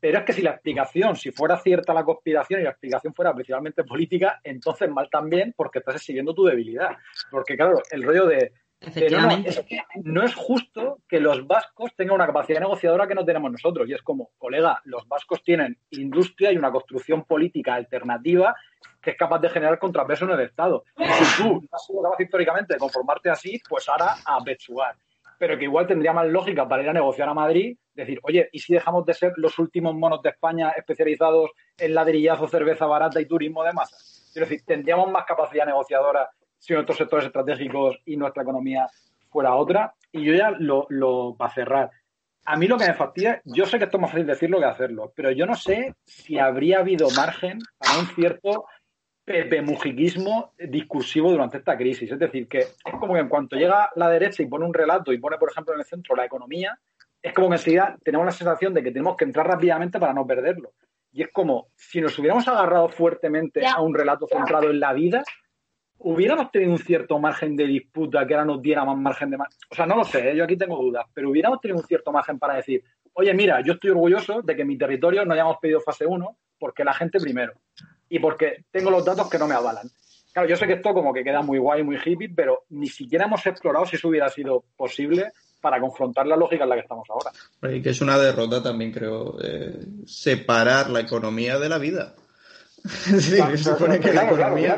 Pero es que si la explicación, si fuera cierta la conspiración y la explicación fuera principalmente política, entonces mal también porque estás exhibiendo tu debilidad. Porque claro, el rollo de Efectivamente. No, es que no es justo que los vascos tengan una capacidad negociadora que no tenemos nosotros. Y es como, colega, los vascos tienen industria y una construcción política alternativa que es capaz de generar contrapeso en el Estado. Y si tú no has sido capaz históricamente de conformarte así, pues ahora a pechugar. Pero que igual tendría más lógica para ir a negociar a Madrid, decir, oye, ¿y si dejamos de ser los últimos monos de España especializados en ladrillazo, cerveza barata y turismo de masa? Es decir, tendríamos más capacidad negociadora si nuestros sectores estratégicos y nuestra economía fuera otra. Y yo ya lo, lo para cerrar. A mí lo que me fastidia, yo sé que esto es más fácil decirlo que hacerlo, pero yo no sé si habría habido margen para un cierto pepemujiquismo discursivo durante esta crisis. Es decir, que es como que en cuanto llega la derecha y pone un relato y pone, por ejemplo, en el centro la economía, es como que enseguida tenemos la sensación de que tenemos que entrar rápidamente para no perderlo. Y es como si nos hubiéramos agarrado fuertemente a un relato centrado en la vida, hubiéramos tenido un cierto margen de disputa que ahora nos diera más margen de... O sea, no lo sé, ¿eh? yo aquí tengo dudas, pero hubiéramos tenido un cierto margen para decir, oye, mira, yo estoy orgulloso de que en mi territorio no hayamos pedido fase 1 porque la gente primero y porque tengo los datos que no me avalan. Claro, yo sé que esto como que queda muy guay, muy hippie, pero ni siquiera hemos explorado si eso hubiera sido posible para confrontar la lógica en la que estamos ahora. Y que es una derrota también, creo, eh, separar la economía de la vida. Sí, se supone que la economía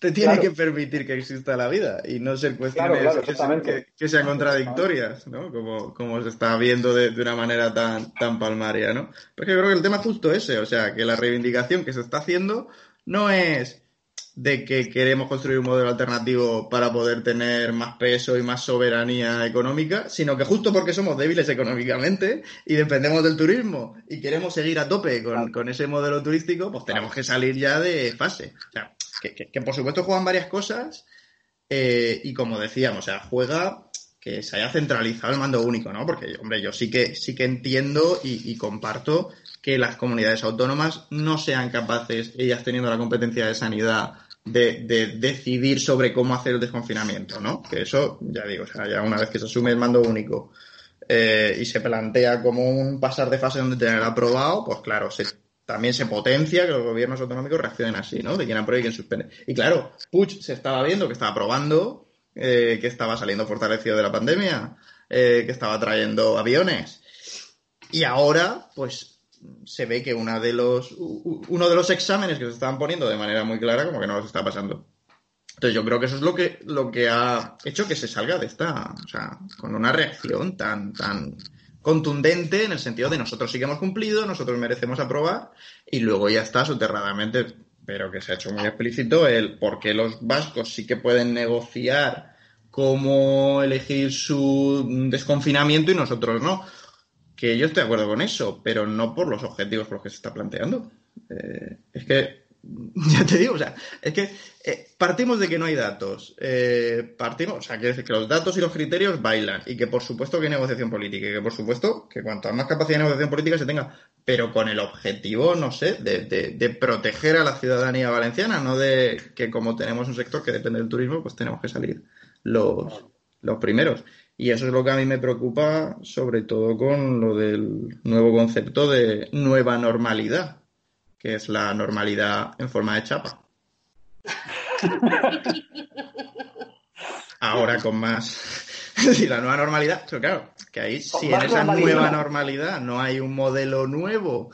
te tiene que permitir que exista la vida y no ser cuestiones que, sean contradictorias, ¿no? Como, como se está viendo de, una manera tan, tan palmaria, ¿no? Porque yo creo que el tema es justo ese, o sea, que la reivindicación que se está haciendo no es de que queremos construir un modelo alternativo para poder tener más peso y más soberanía económica, sino que justo porque somos débiles económicamente y dependemos del turismo y queremos seguir a tope con, con ese modelo turístico, pues tenemos que salir ya de fase. O sea, que, por supuesto juegan varias cosas eh, y como decíamos, o sea, juega que se haya centralizado el mando único, ¿no? Porque, hombre, yo sí que, sí que entiendo y, comparto que las comunidades autónomas no sean capaces, ellas teniendo la competencia de sanidad, de, decidir sobre cómo hacer el desconfinamiento, ¿no? Que eso, ya digo, o sea, ya una vez que se asume el mando único eh, y se plantea como un pasar de fase donde tener aprobado, pues claro, se también se potencia que los gobiernos autonómicos reaccionen así, ¿no? De quien apruebe y quien suspende. Y claro, Puig se estaba viendo que estaba probando, eh, que estaba saliendo fortalecido de la pandemia, eh, que estaba trayendo aviones. Y ahora, pues, se ve que una de los, uno de los exámenes que se estaban poniendo de manera muy clara, como que no los está pasando. Entonces yo creo que eso es lo que, lo que ha hecho que se salga de esta, o sea, con una reacción tan, tan, contundente en el sentido de nosotros sí que hemos cumplido, nosotros merecemos aprobar y luego ya está soterradamente, pero que se ha hecho muy explícito el por qué los vascos sí que pueden negociar cómo elegir su desconfinamiento y nosotros no. Que yo estoy de acuerdo con eso, pero no por los objetivos por los que se está planteando. Eh, es que Ya te digo, o sea, es que eh, partimos de que no hay datos. Eh, partimos, o sea, quiere decir que los datos y los criterios bailan y que por supuesto que hay negociación política y que por supuesto que cuanto más capacidad de negociación política se tenga, pero con el objetivo, no sé, de, de, proteger a la ciudadanía valenciana, no de que como tenemos un sector que depende del turismo, pues tenemos que salir los, los primeros. Y eso es lo que a mí me preocupa, sobre todo con lo del nuevo concepto de nueva normalidad que es la normalidad en forma de chapa. Ahora con más. Sí, la nueva normalidad, pero claro, que ahí si en esa nueva normalidad no hay un modelo nuevo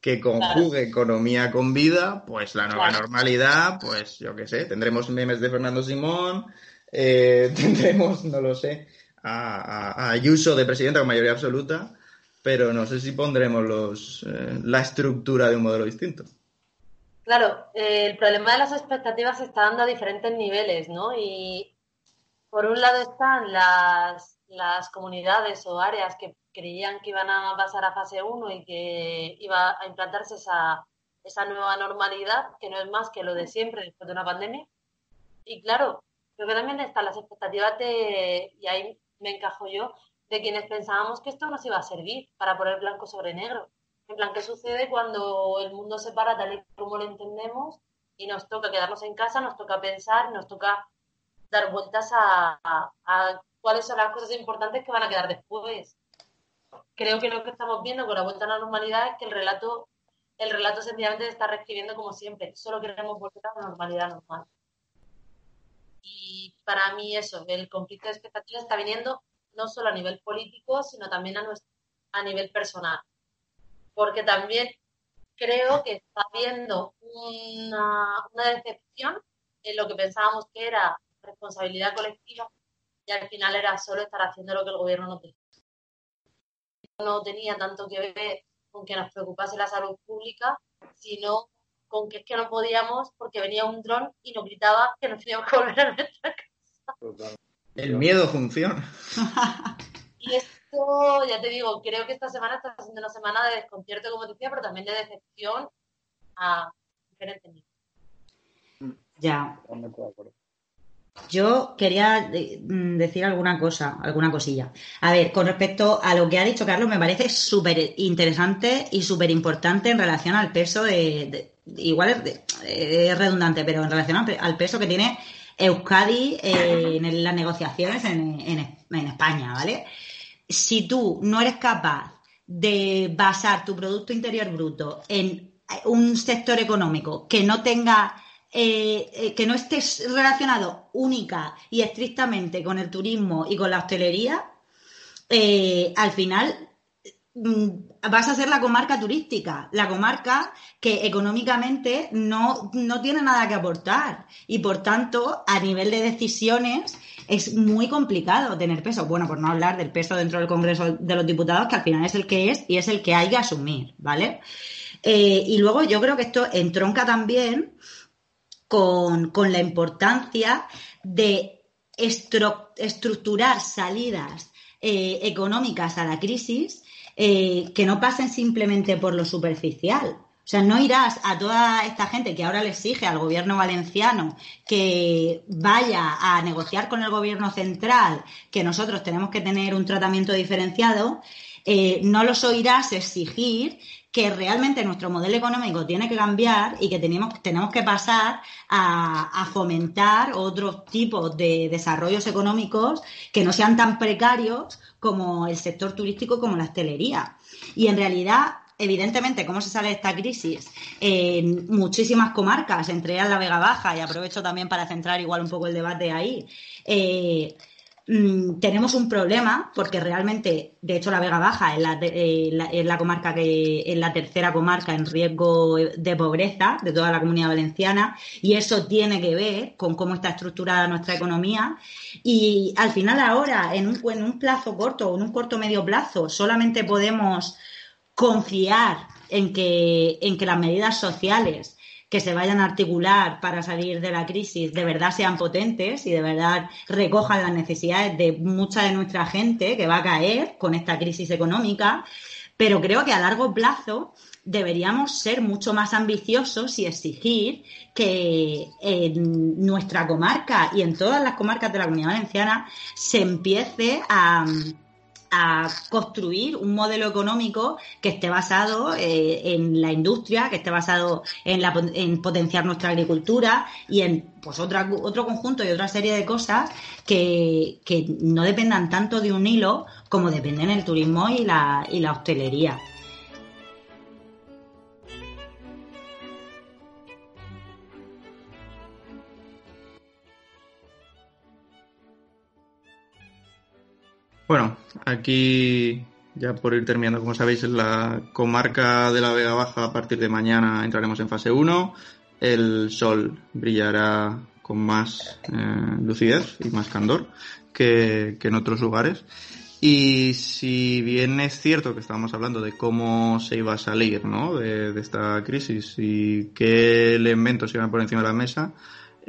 que conjugue economía con vida, pues la nueva normalidad, pues yo qué sé, tendremos memes de Fernando Simón, eh, tendremos, no lo sé, a, a, Ayuso de presidenta con mayoría absoluta, pero no sé si pondremos los, eh, la estructura de un modelo distinto. Claro, eh, el problema de las expectativas se está dando a diferentes niveles, ¿no? Y por un lado están las, las comunidades o áreas que creían que iban a pasar a fase 1 y que iba a implantarse esa, esa nueva normalidad, que no es más que lo de siempre después de una pandemia. Y claro, creo que también están las expectativas de, y ahí me encajo yo, de quienes pensábamos que esto nos iba a servir para poner blanco sobre negro. En plan, ¿qué sucede cuando el mundo se para tal y como lo entendemos y nos toca quedarnos en casa, nos toca pensar, nos toca dar vueltas a, a, cuáles son las cosas importantes que van a quedar después? Creo que lo que estamos viendo con la vuelta a la normalidad es que el relato, el relato sencillamente está reescribiendo como siempre. Solo queremos volver a la normalidad normal. Y para mí eso, el conflicto de expectativas está viniendo no solo a nivel político, sino también a, nuestro, a nivel personal porque también creo que está habiendo una, decepción en lo que pensábamos que era responsabilidad colectiva y al final era solo estar haciendo lo que el gobierno no tenía. No tenía tanto que ver con que nos preocupase la salud pública, sino con que es que no podíamos porque venía un dron y nos gritaba que nos teníamos que volver a nuestra casa. El miedo funciona. y es ya te digo, creo que esta semana está siendo una semana de desconcierto, como decía, pero también de decepción a diferentes niveles. Ya. Yo quería mm, decir alguna cosa, alguna cosilla. A ver, con respecto a lo que ha dicho Carlos, me parece súper interesante y súper importante en relación al peso de. igual es, redundante, pero en relación al, peso que tiene Euskadi en las negociaciones en, en España, ¿vale? si tú no eres capaz de basar tu Producto Interior Bruto en un sector económico que no tenga, eh, eh, que no esté relacionado única y estrictamente con el turismo y con la hostelería, eh, al final mm, vas a ser la comarca turística, la comarca que económicamente no, no tiene nada que aportar y por tanto a nivel de decisiones es muy complicado tener peso. Bueno, por no hablar del peso dentro del Congreso de los Diputados, que al final es el que es y es el que hay que asumir, ¿vale? Eh, y luego yo creo que esto entronca también con, la importancia de estructurar salidas eh, económicas a la crisis eh, que no pasen simplemente por lo superficial. O sea, no irás a toda esta gente que ahora le exige al gobierno valenciano que vaya a negociar con el gobierno central que nosotros tenemos que tener un tratamiento diferenciado, eh, no los oirás exigir que realmente nuestro modelo económico tiene que cambiar y que tenemos, tenemos que pasar a, a, fomentar otros tipos de desarrollos económicos que no sean tan precarios como el sector turístico como la hostelería. Y en realidad evidentemente, cómo se sale de esta crisis en muchísimas comarcas, entre ellas la Vega Baja, y aprovecho también para centrar igual un poco el debate ahí. Eh, mm, tenemos un problema porque realmente, de hecho, la Vega Baja es la, eh, la, comarca que es la tercera comarca en riesgo de pobreza de toda la comunidad valenciana y eso tiene que ver con cómo está estructurada nuestra economía. Y al final ahora, en un, en un plazo corto o en un corto medio plazo, solamente podemos confiar en que, en que las medidas sociales que se vayan a articular para salir de la crisis de verdad sean potentes y de verdad recojan las necesidades de mucha de nuestra gente que va a caer con esta crisis económica, pero creo que a largo plazo deberíamos ser mucho más ambiciosos y exigir que en nuestra comarca y en todas las comarcas de la Comunidad Valenciana se empiece a a construir un modelo económico que esté basado eh, en la industria, que esté basado en, la, en potenciar nuestra agricultura y en pues otra, otro conjunto y otra serie de cosas que, que no dependan tanto de un hilo como dependen el turismo y la, y la hostelería. Bueno, aquí ya por ir terminando, como sabéis, en la comarca de la Vega Baja a partir de mañana entraremos en fase 1. El sol brillará con más eh, lucidez y más candor que, que en otros lugares. Y si bien es cierto que estábamos hablando de cómo se iba a salir ¿no? de, de esta crisis y qué elementos iban a poner encima de la mesa,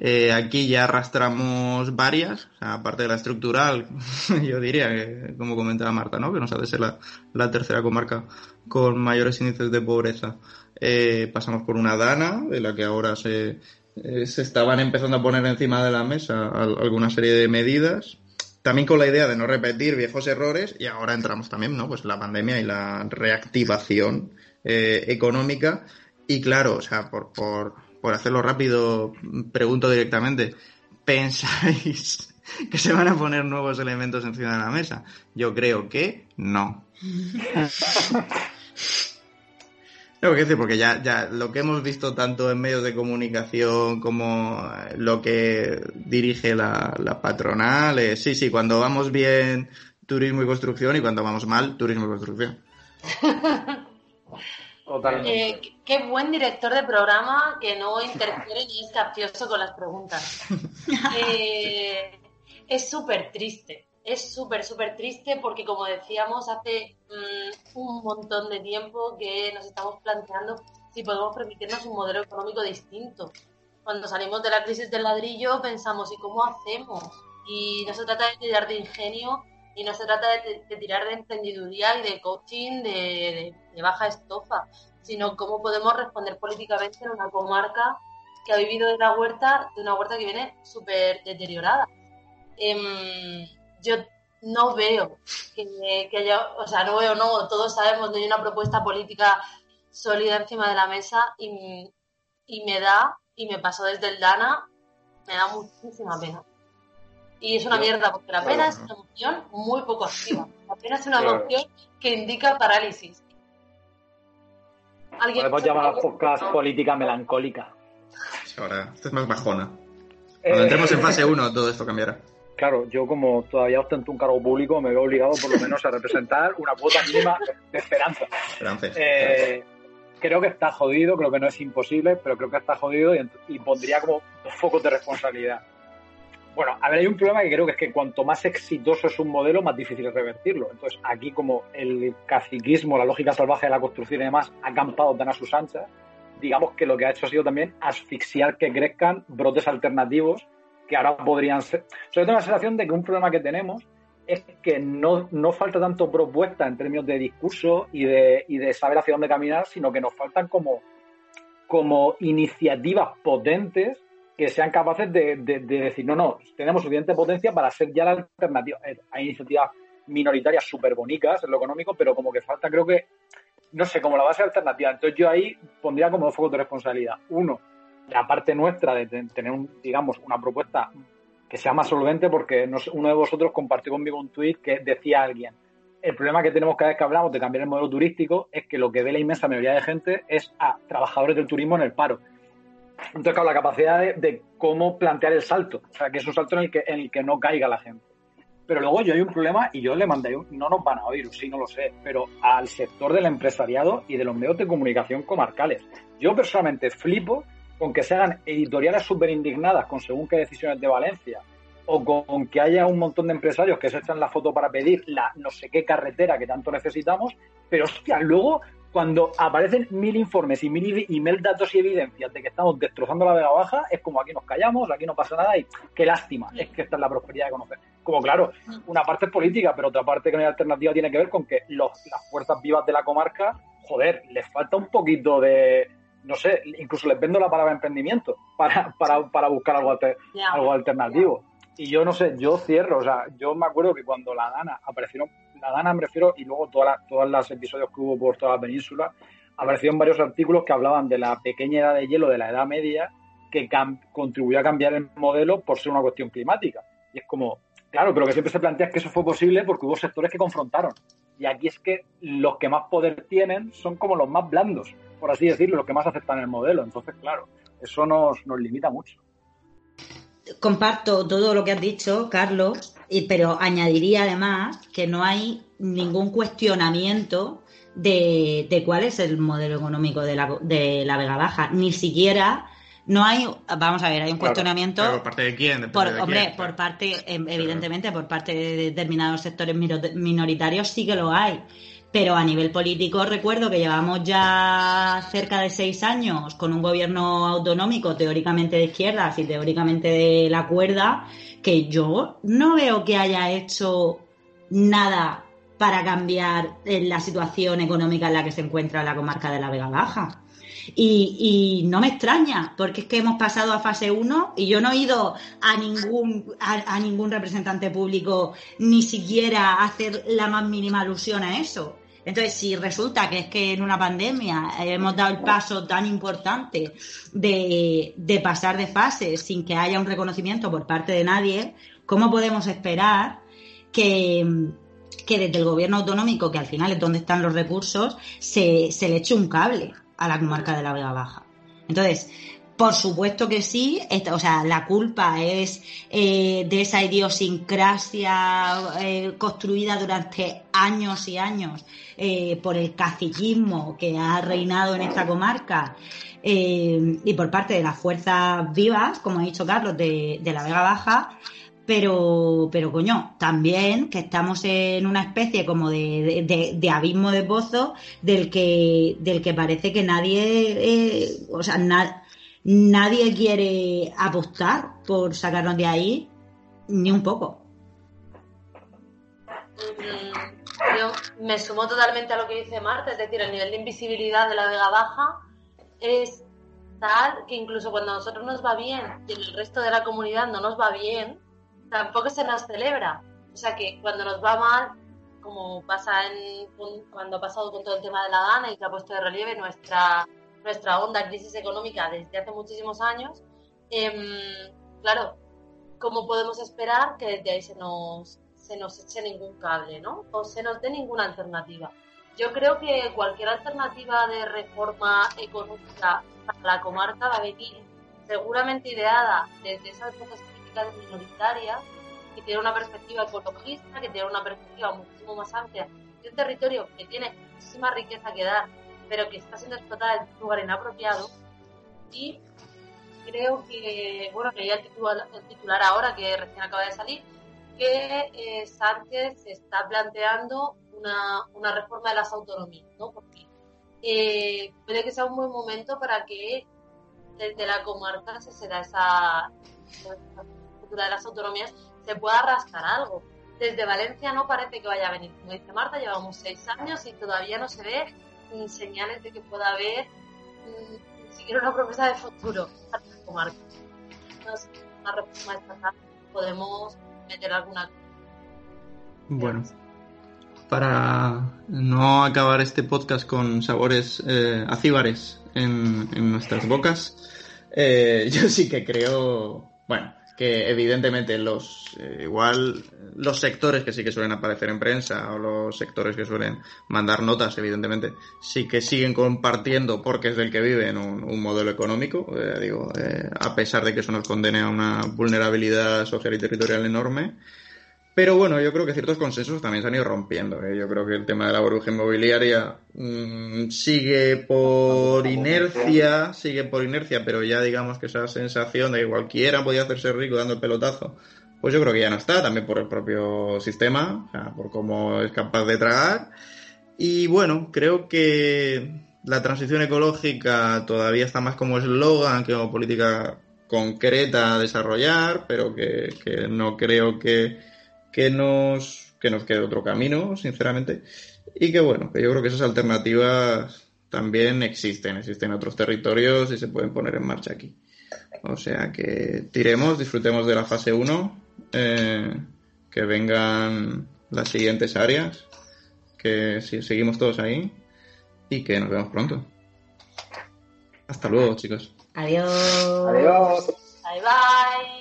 eh, aquí ya arrastramos varias, o sea, aparte de la estructural, yo diría que, como comentaba Marta, ¿no? que nos ha ser la, tercera comarca con mayores índices de pobreza. Eh, pasamos por una dana, de la que ahora se, eh, se estaban empezando a poner encima de la mesa al- alguna serie de medidas también con la idea de no repetir viejos errores y ahora entramos también, ¿no? Pues la pandemia y la reactivación económica y claro, o sea, por, por hacerlo rápido, pregunto directamente, ¿pensáis que se van a poner nuevos elementos encima de la mesa? Yo creo que no. Tengo que decir, porque ya, ya lo que hemos visto tanto en medios de comunicación como lo que dirige la, la patronal, es, sí, sí, cuando vamos bien turismo y construcción y cuando vamos mal turismo y construcción. Totalmente. Eh, qué- buen director de programa que no interfiere ni es capcioso con las preguntas. Eh, es súper triste, es súper, súper triste porque como decíamos hace mm, un montón de tiempo que nos estamos planteando si podemos permitirnos un modelo económico distinto. Cuando salimos de la crisis del ladrillo pensamos, ¿y cómo hacemos? Y no se trata de tirar de ingenio y no se trata de, tirar de emprendeduría y de coaching de baja estofa, sino cómo podemos responder políticamente en una comarca que ha vivido de la huerta, de una huerta que viene súper deteriorada. Em, yo no veo que, que haya, o sea, no veo, no, todos sabemos, no hay una propuesta política sólida encima de la mesa y, y me da, y me pasó desde el DANA, me da muchísima pena. Y es una mierda, porque la pena Claro. es una emoción muy poco activa. La pena es una Claro. emoción que indica parálisis. ¿Alguien Podemos llamar a podcast política melancólica. Ahora, esto es más bajona. Cuando Eh, entremos en fase 1 todo esto cambiará. Claro, yo como todavía ostento un cargo público, me veo obligado por lo menos a representar una cuota mínima de esperanza. Frances. Eh, creo que está jodido, creo que no es imposible, pero creo que está jodido y, y pondría como dos focos de responsabilidad. Bueno, a ver, hay un problema que creo que es que cuanto más exitoso es un modelo, más difícil es revertirlo. Entonces, aquí como el caciquismo, la lógica salvaje de la construcción y demás ha campado tan a sus anchas, digamos que lo que ha hecho ha sido también asfixiar que crezcan brotes alternativos que ahora podrían ser... Sobre todo la sensación de que un problema que tenemos es que no, no falta tanto propuesta en términos de discurso y de, y de saber hacia dónde caminar, sino que nos faltan como, como iniciativas potentes que sean capaces de, de- de decir, no, no, tenemos suficiente potencia para ser ya la alternativa. Eh, Hay iniciativas minoritarias súper bonitas en lo económico, pero como que falta, creo que, no sé, como la base alternativa. Entonces yo ahí pondría como dos focos de responsabilidad. Uno, la parte nuestra de ten- tener, un, digamos, una propuesta que sea más solvente, porque uno de vosotros compartió conmigo un tuit que decía alguien, el problema que tenemos cada vez que hablamos de cambiar el modelo turístico es que lo que ve la inmensa mayoría de gente es a trabajadores del turismo en el paro. Entonces, claro, la capacidad de, cómo plantear el salto, o sea, que es un salto en el que, en el que no caiga la gente. Pero luego yo hay un problema y yo le mandé, un- no nos van a oír, sí, no lo sé, pero al sector del empresariado y de los medios de comunicación comarcales. Yo personalmente flipo con que se hagan editoriales súper indignadas con según qué decisiones de Valencia o con que haya un montón de empresarios que se echan la foto para pedir la no sé qué carretera que tanto necesitamos, pero hostia, luego cuando aparecen mil informes y mil, y mil datos y evidencias de que estamos destrozando la Vega Baja, es como aquí nos callamos, aquí no pasa nada y qué lástima, es que esta es la prosperidad de conocer. Como claro, una parte es política, pero otra parte que no hay alternativa tiene que ver con que los, las fuerzas vivas de la comarca, joder, les falta un poquito de, no sé, incluso les vendo la palabra emprendimiento para, para, para buscar algo, alter- algo alternativo. Y yo no sé, yo cierro, o sea, yo me acuerdo que cuando la Dana aparecieron, la Dana me refiero, y luego todas las todos los episodios que hubo por toda la península, aparecieron varios artículos que hablaban de la pequeña edad de hielo de la Edad Media que contribuyó a cambiar el modelo por ser una cuestión climática. Y es como, claro, pero que siempre se plantea que eso fue posible porque hubo sectores que confrontaron. Y aquí es que los que más poder tienen son como los más blandos, por así decirlo, los que más aceptan el modelo. Entonces, claro, eso nos, nos limita mucho. Comparto todo lo que has dicho, Carlos, y, pero añadiría además que no hay ningún cuestionamiento de, de cuál es el modelo económico de la, de la Vega Baja, ni siquiera no hay, vamos a ver, hay un cuestionamiento. ¿Pero ¿Por parte de quién? Por, hombre, por parte, em, evidentemente, por parte de determinados sectores minoritarios sí que lo hay. Pero a nivel político recuerdo que llevamos ya cerca de seis años con un gobierno autonómico teóricamente de izquierdas y teóricamente de la cuerda, que yo no veo que haya hecho nada para cambiar eh, la situación económica en la que se encuentra la comarca de la Vega Baja. Y, no me extraña, porque es que hemos pasado a fase 1 y yo no he ido a ningún, a, a ningún representante público ni siquiera a hacer la más mínima alusión a eso. Entonces, si resulta que es que en una pandemia hemos dado el paso tan importante de, de pasar de fase sin que haya un reconocimiento por parte de nadie, ¿cómo podemos esperar que, que desde el gobierno autonómico, que al final es donde están los recursos, se, se le eche un cable a la comarca de la Vega Baja? Entonces, por supuesto que sí, o sea, la culpa es eh, de esa idiosincrasia eh, construida durante años y años eh, por el caciquismo que ha reinado en esta comarca y por parte de las fuerzas vivas, como ha dicho Carlos, de, la Vega Baja. Pero, pero coño, también que estamos en una especie como de, abismo de pozo del que, del que parece que nadie, o sea, nadie quiere apostar por sacarnos de ahí ni un poco. Mm, Yo me sumo totalmente a lo que dice Marta, es decir, el nivel de invisibilidad de la Vega Baja es tal que incluso cuando a nosotros nos va bien y el resto de la comunidad no nos va bien, tampoco se nos celebra. O sea que cuando nos va mal, como pasa en, cuando ha pasado con todo el tema de la gana y que ha puesto de relieve nuestra, nuestra honda crisis económica desde hace muchísimos años, em, claro, ¿cómo podemos esperar que desde ahí se nos, se nos eche ningún cable, ¿no? O se nos dé ninguna alternativa. Yo creo que cualquier alternativa de reforma económica para la comarca va a venir seguramente ideada desde esas fuerzas políticas minoritarias que tiene una perspectiva ecologista, que tiene una perspectiva muchísimo más amplia de un territorio que tiene muchísima riqueza que dar, pero que está siendo explotada en un lugar inapropiado. Y creo que, bueno, leía el titular, el titular ahora que recién acaba de salir, que eh, Sánchez se está planteando una, una reforma de las autonomías, ¿no? Porque eh, puede que sea un buen momento para que desde la comarca se da esa, cultura de las autonomías, se pueda rascar algo. Desde Valencia no parece que vaya a venir. Como dice Marta, llevamos seis años y todavía no se ve señales de que pueda haber ni siquiera una promesa de futuro. Podemos meter alguna Bueno, para no acabar este podcast con sabores eh, acíbares en, en nuestras bocas, eh, yo sí que creo, bueno, que evidentemente los eh, igual los sectores que sí que suelen aparecer en prensa o los sectores que suelen mandar notas, evidentemente, sí que siguen compartiendo porque es del que viven un, un modelo económico, eh, digo, eh, a pesar de que eso nos condene a una vulnerabilidad social y territorial enorme. Pero bueno, yo creo que ciertos consensos también se han ido rompiendo. ¿eh? Yo creo que el tema de la burbuja inmobiliaria mmm, sigue por inercia, sigue por inercia, pero ya digamos que esa sensación de que cualquiera podía hacerse rico dando el pelotazo, pues yo creo que ya no está, también por el propio sistema, o sea, por cómo es capaz de tragar. Y bueno, creo que la transición ecológica todavía está más como eslogan que como política concreta a desarrollar, pero que no creo que que nos, que nos quede otro camino, sinceramente. Y que bueno, que yo creo que esas alternativas también existen, existen en otros territorios y se pueden poner en marcha aquí. O sea que tiremos, disfrutemos de la fase 1, eh, que vengan las siguientes áreas, que si seguimos todos ahí y que nos vemos pronto. Hasta luego, chicos. Adiós. Adiós. Bye bye.